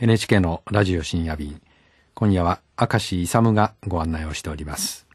NHK のラジオ深夜便。今夜は明石勇がご案内をしております。